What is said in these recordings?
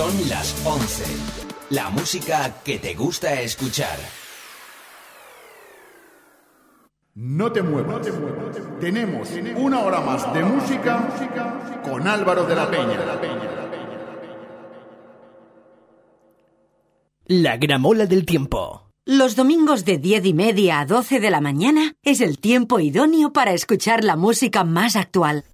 Son las 11. La música que te gusta escuchar. No te muevas. No te muevas. Tenemos, una hora más de música con Álvaro de la Peña. La gramola del tiempo. Los domingos de 10 y media a 12 de la mañana es el tiempo idóneo para escuchar la música más actual.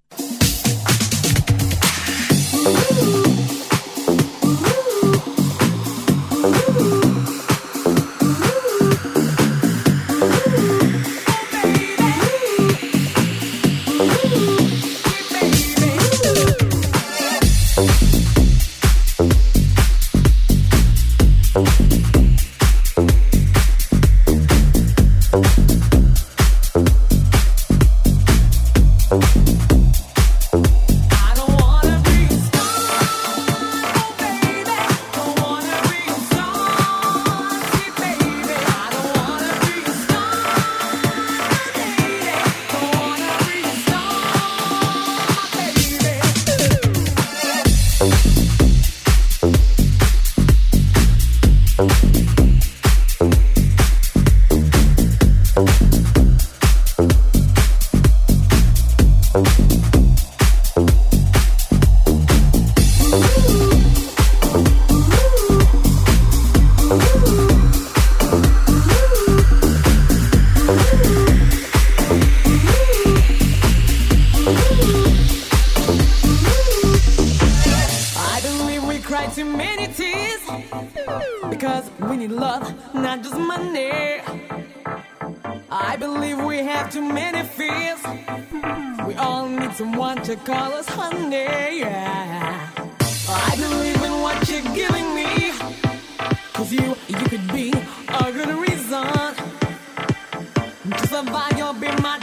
because we need love, not just money. I believe we have too many fears. We all need someone to call us honey. Yeah. I believe in what you're giving me. Cause you, you could be a good reason to survive. You'll be my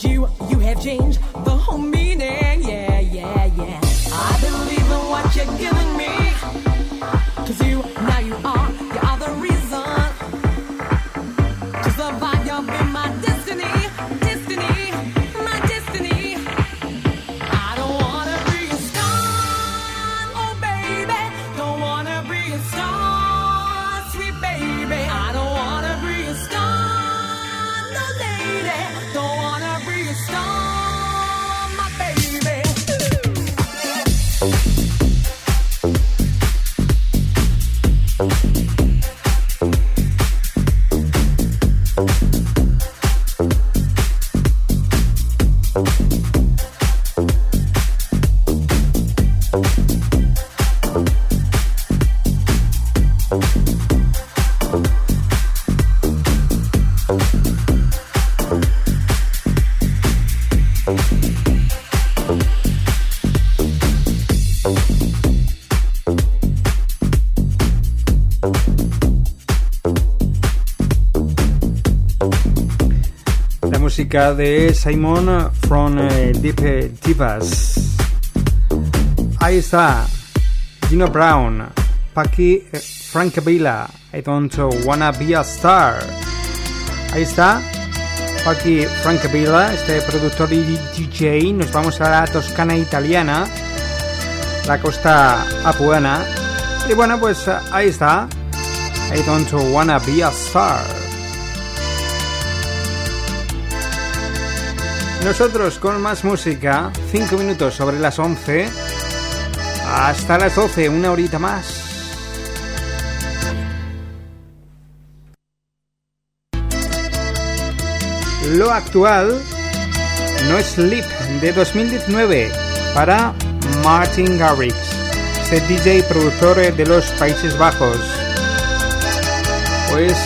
You, you have changed the whole meaning. Yeah, yeah, yeah. I believe in what you're giving me. de Simon from uh, Deep eh, Divas. Ahí está. Gino Brown, Paki eh, Francavilla, I Don't Wanna Be a Star. Ahí está. Paki Francavilla, este productor y DJ. Nos vamos a la Toscana italiana, la costa apuana. Y bueno, pues eh, ahí está. I Don't Wanna Be a Star. Nosotros con más música, 5 minutos sobre las 11 hasta las 12, una horita más. Lo actual no Sleep de 2019 para Martin Garrix, este DJ productor de los Países Bajos. Pues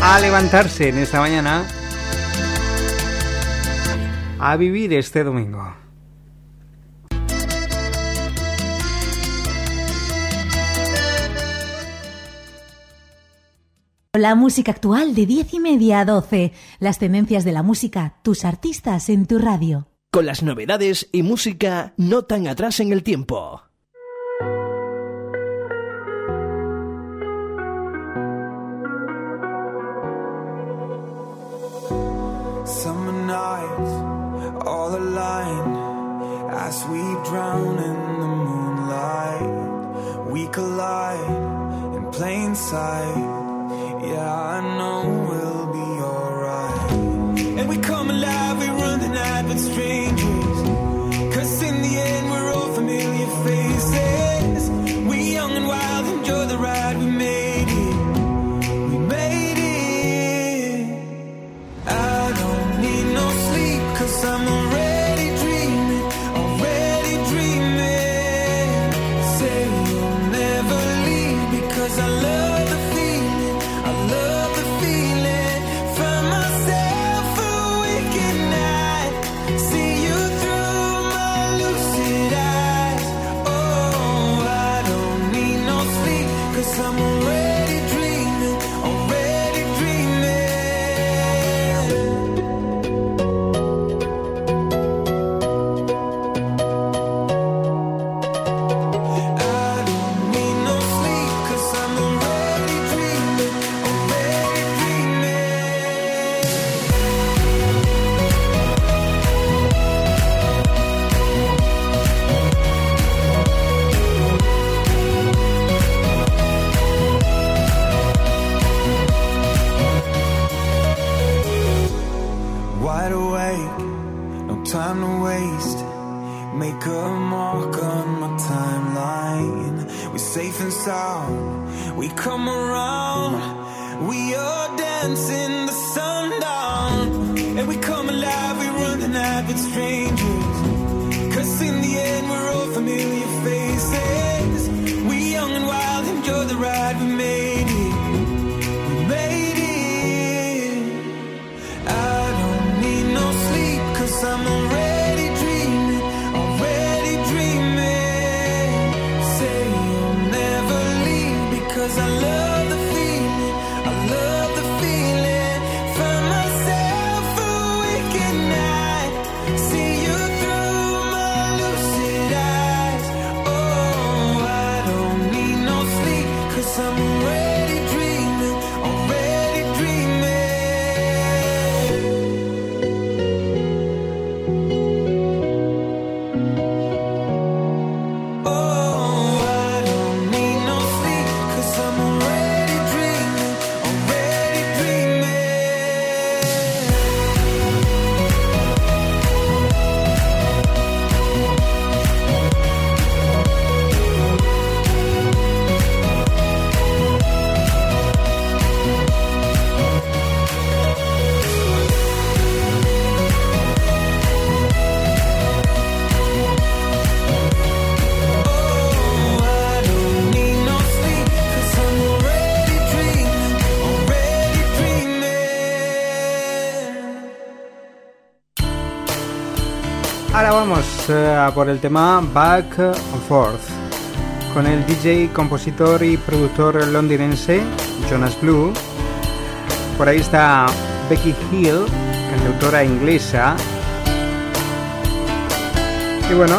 a levantarse en esta mañana a vivir este domingo. La música actual de 10 y media a 12. Las tendencias de la música, tus artistas en tu radio. Con las novedades y música no tan atrás en el tiempo. all aligned as we drown in the moonlight. We collide in plain sight. Yeah, I know we'll be alright. And we come alive, we run the night with strangers. Timeline. We're safe and sound. We come around. We are dancing the sundown. And we come alive. We run the night with strangers. Por el tema Back and Forth con el DJ, compositor y productor londinense Jonas Blue. Por ahí está Becky Hill, cantautora inglesa. Y bueno,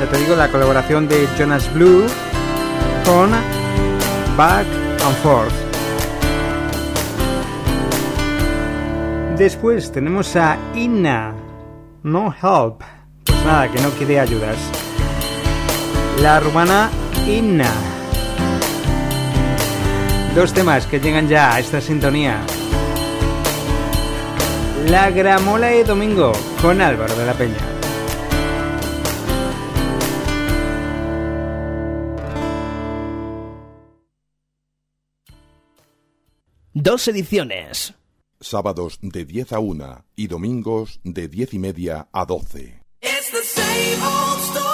ya te digo la colaboración de Jonas Blue con Back and Forth. Después tenemos a Inna, No Help. Nada, que no quiere ayudas. la rumana Inna. Dos temas que llegan ya a esta sintonía. La Gramola de Domingo con Álvaro de la Peña. Dos ediciones. Sábados de 10 a 1 y domingos de 10 y media a 12. same old.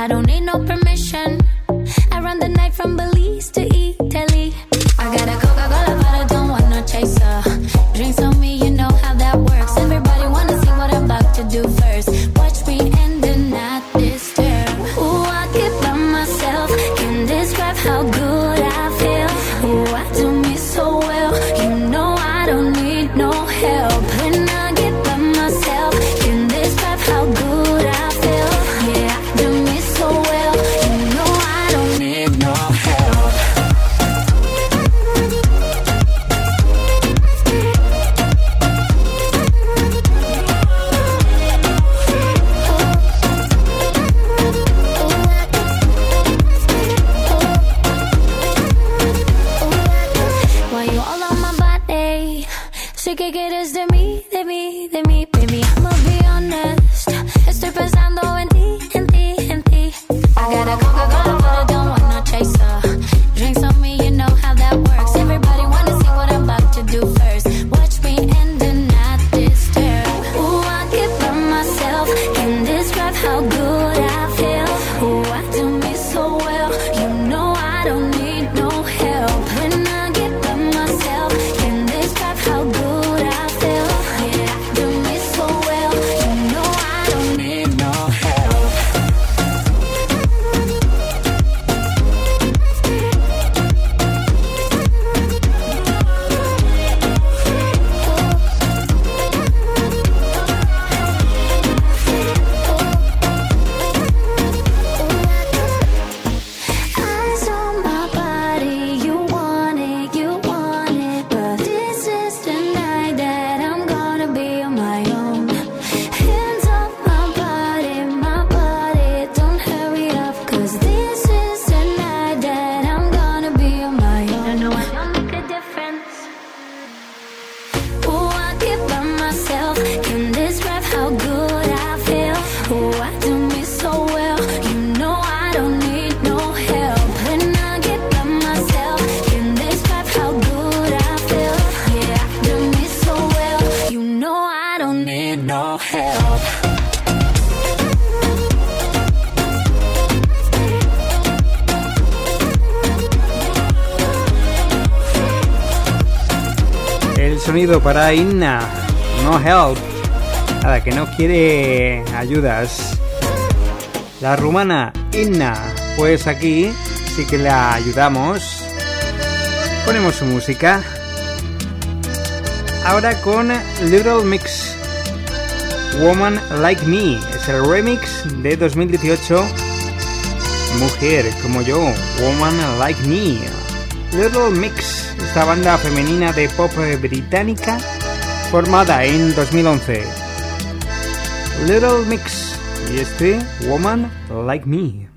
I don't need no permission. que quieres de mí, de mí, de mí, baby. I'ma be honest. Estoy pensando en ti, en ti, en ti. I gotta go. Para Inna, no help, nada que no quiere ayudas. La rumana Inna, pues aquí sí que la ayudamos. Ponemos su música. Ahora con Little Mix. Woman Like Me es el remix de 2018. Mujer como yo, Woman Like Me. Little Mix esta banda femenina de pop británica formada en 2011. Little Mix y este Woman Like Me.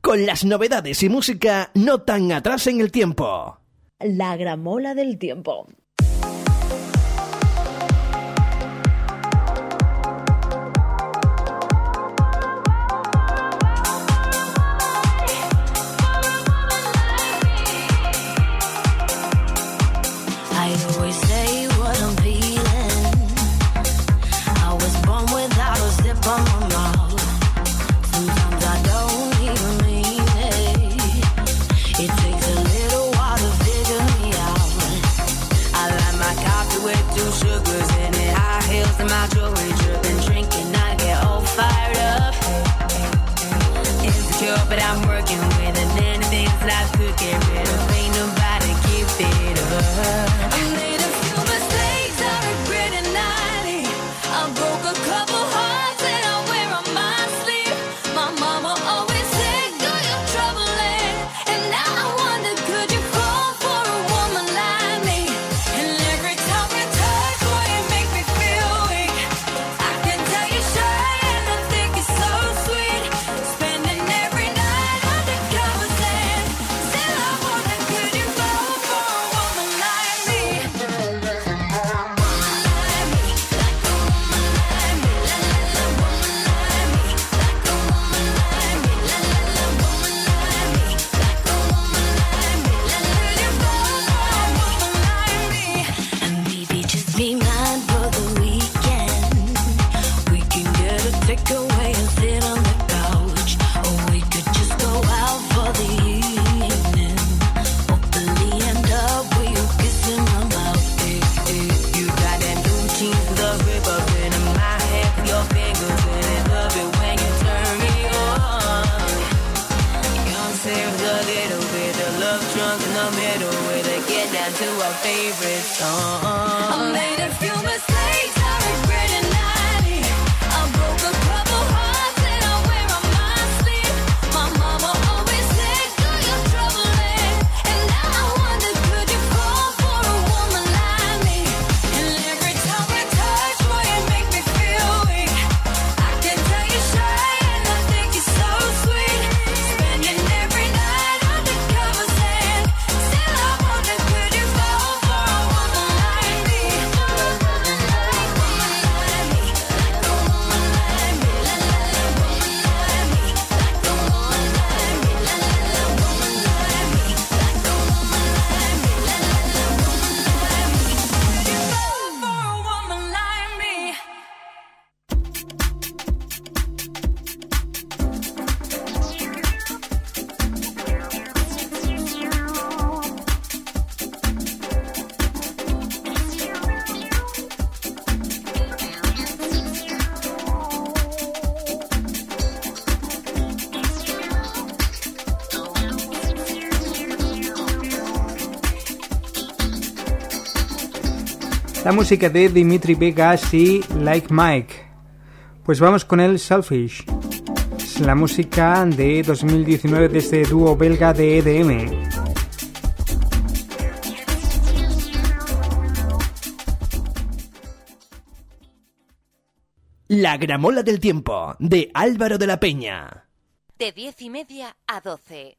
Con las novedades y música no tan atrás en el tiempo. La gramola del tiempo. favorite song. I made a few la música de Dimitri Vegas y Like Mike. Pues vamos con el Selfish. Es la música de 2019 de este dúo belga de EDM. La gramola del tiempo de Álvaro de la Peña. De diez y media a doce.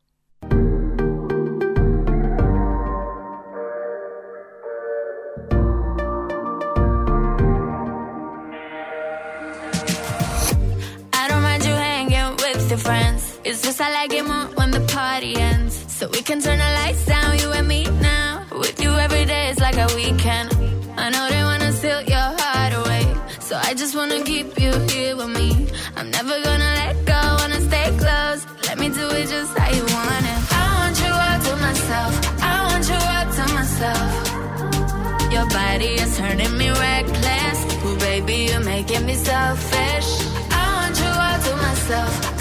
It's just I like it more when the party ends. So we can turn the lights down, you and me now. With you every day is like a weekend. I know they wanna steal your heart away. So I just wanna keep you here with me. I'm never gonna let go, wanna stay close. Let me do it just how you want it. I want you all to myself. I want you all to myself. Your body is turning me reckless. Ooh, baby, you're making me selfish. I want you all to myself.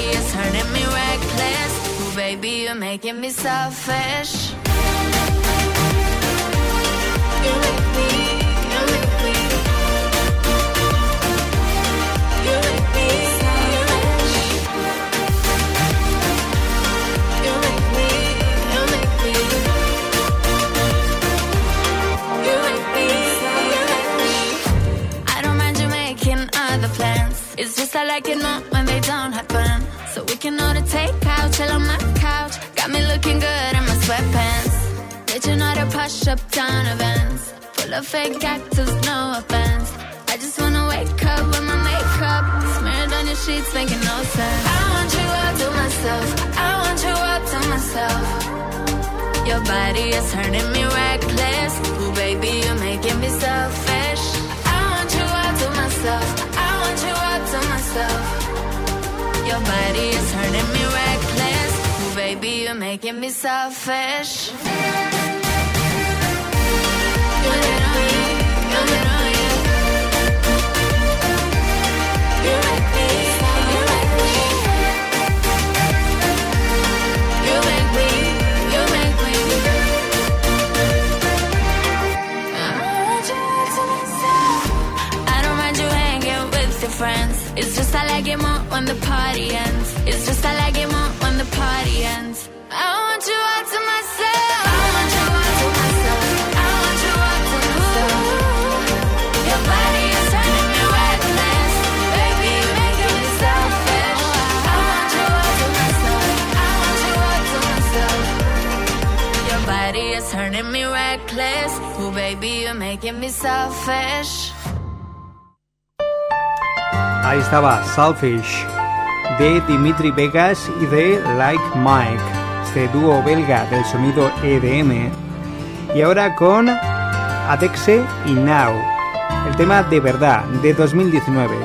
Body is turning me reckless. Ooh, baby, you're making me selfish. You make me, you make me. You make me selfish. You make me, you make me. You make me. I don't mind you making other plans. It's just I like it more when they don't. So we can order takeout, chill on my couch. Got me looking good in my sweatpants. Did you know push up town events? Full of fake actors, no offense. I just wanna wake up with my makeup smeared on your sheets, making no sense. I want you all to myself. I want you all to myself. Your body is turning me reckless. Ooh, baby, you're making me selfish. I want you all to myself Your body is turning me reckless. Baby, you're making me selfish. Like it more when the party ends. It's just I like it more when the party ends. I want you all to myself. I want you all to myself. I want you all to myself. Your body is turning me reckless. Baby, making me selfish. I want you all to myself. I want you all to myself. Your body is turning me reckless. Ooh, baby, you're making me selfish. Ahí estaba Selfish de Dimitri Vegas y de Like Mike, este dúo belga del sonido EDM. Y ahora con Adexe y Now, el tema de verdad de 2019.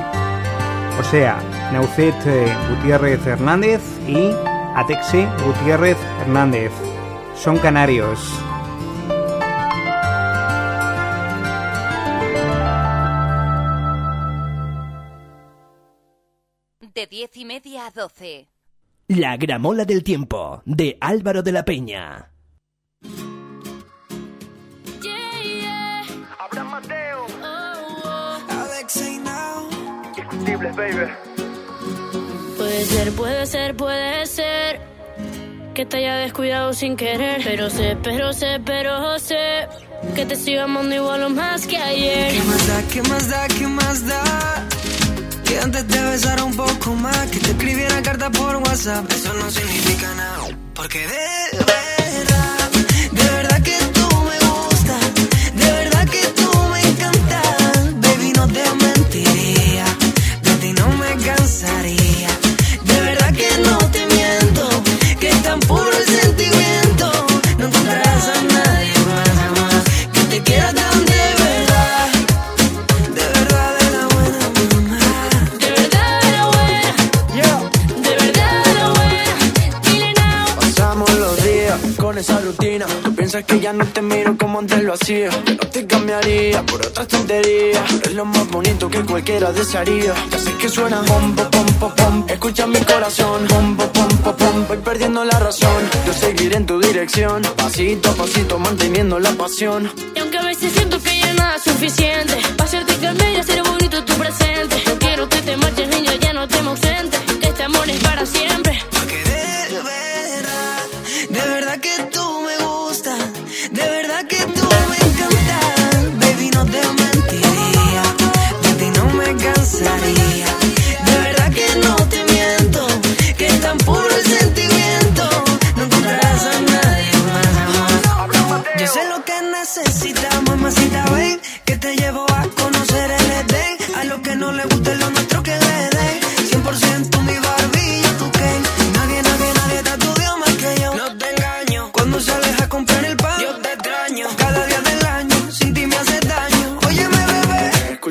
O sea, Naucet eh, Gutiérrez Hernández y Adexe Gutiérrez Hernández. Son canarios. De diez y media a doce. La gramola del tiempo, de Álvaro de la Peña. Mateo. Alex ain't now. Indiscutibles, baby. Puede ser, puede ser, puede ser que te haya descuidado sin querer. Pero sé, pero sé, pero sé que te sigo amando igual o más que ayer. ¿Qué más da, qué más da, qué más da? Que antes te besara un poco más, que te escribiera carta por WhatsApp. Eso no significa nada. Porque de Tú piensas que ya no te miro como antes lo hacía. No te cambiaría por otras tonterías. Es lo más bonito que cualquiera desearía. Ya sé que suena pom, pom, pom, pom. Escucha mi corazón, pom, pom, pom, pom. Voy perdiendo la razón. Yo seguiré en tu dirección. Pasito a pasito, manteniendo la pasión. Y aunque a veces siento que ya nada es suficiente, para hacerte cambiar y hacer bonito tu presente. No quiero que te marches, niño, ya no te ausente. Este amor es para siempre.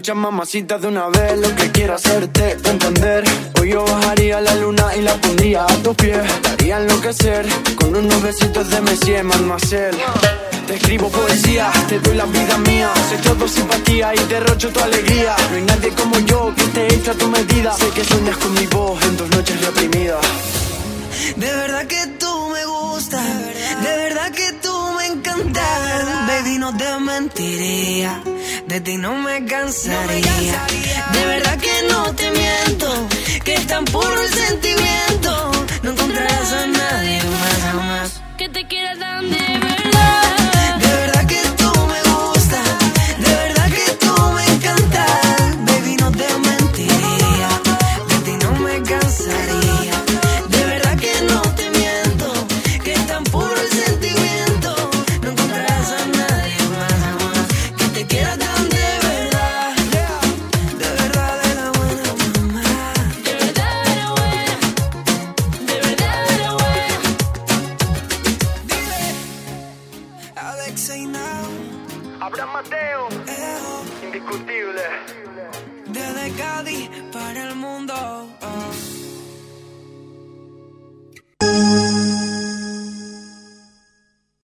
Bebé. Escucha mamacita de una vez lo que quiero hacerte entender. Hoy yo bajaría la luna y la pondría a tus pies. Te haría enloquecer con unos besitos de Messi Marcel. Te escribo poesía, te doy la vida mía. Soy todo simpatía y derrocho tu alegría. No hay nadie como yo que te hecho a tu medida. Sé que sueñas con mi voz en tus noches reprimidas. De verdad que tú me gustas, de verdad que tú me encantas. Baby, no te mentiría, de ti no me cansaría. De verdad que no te miento,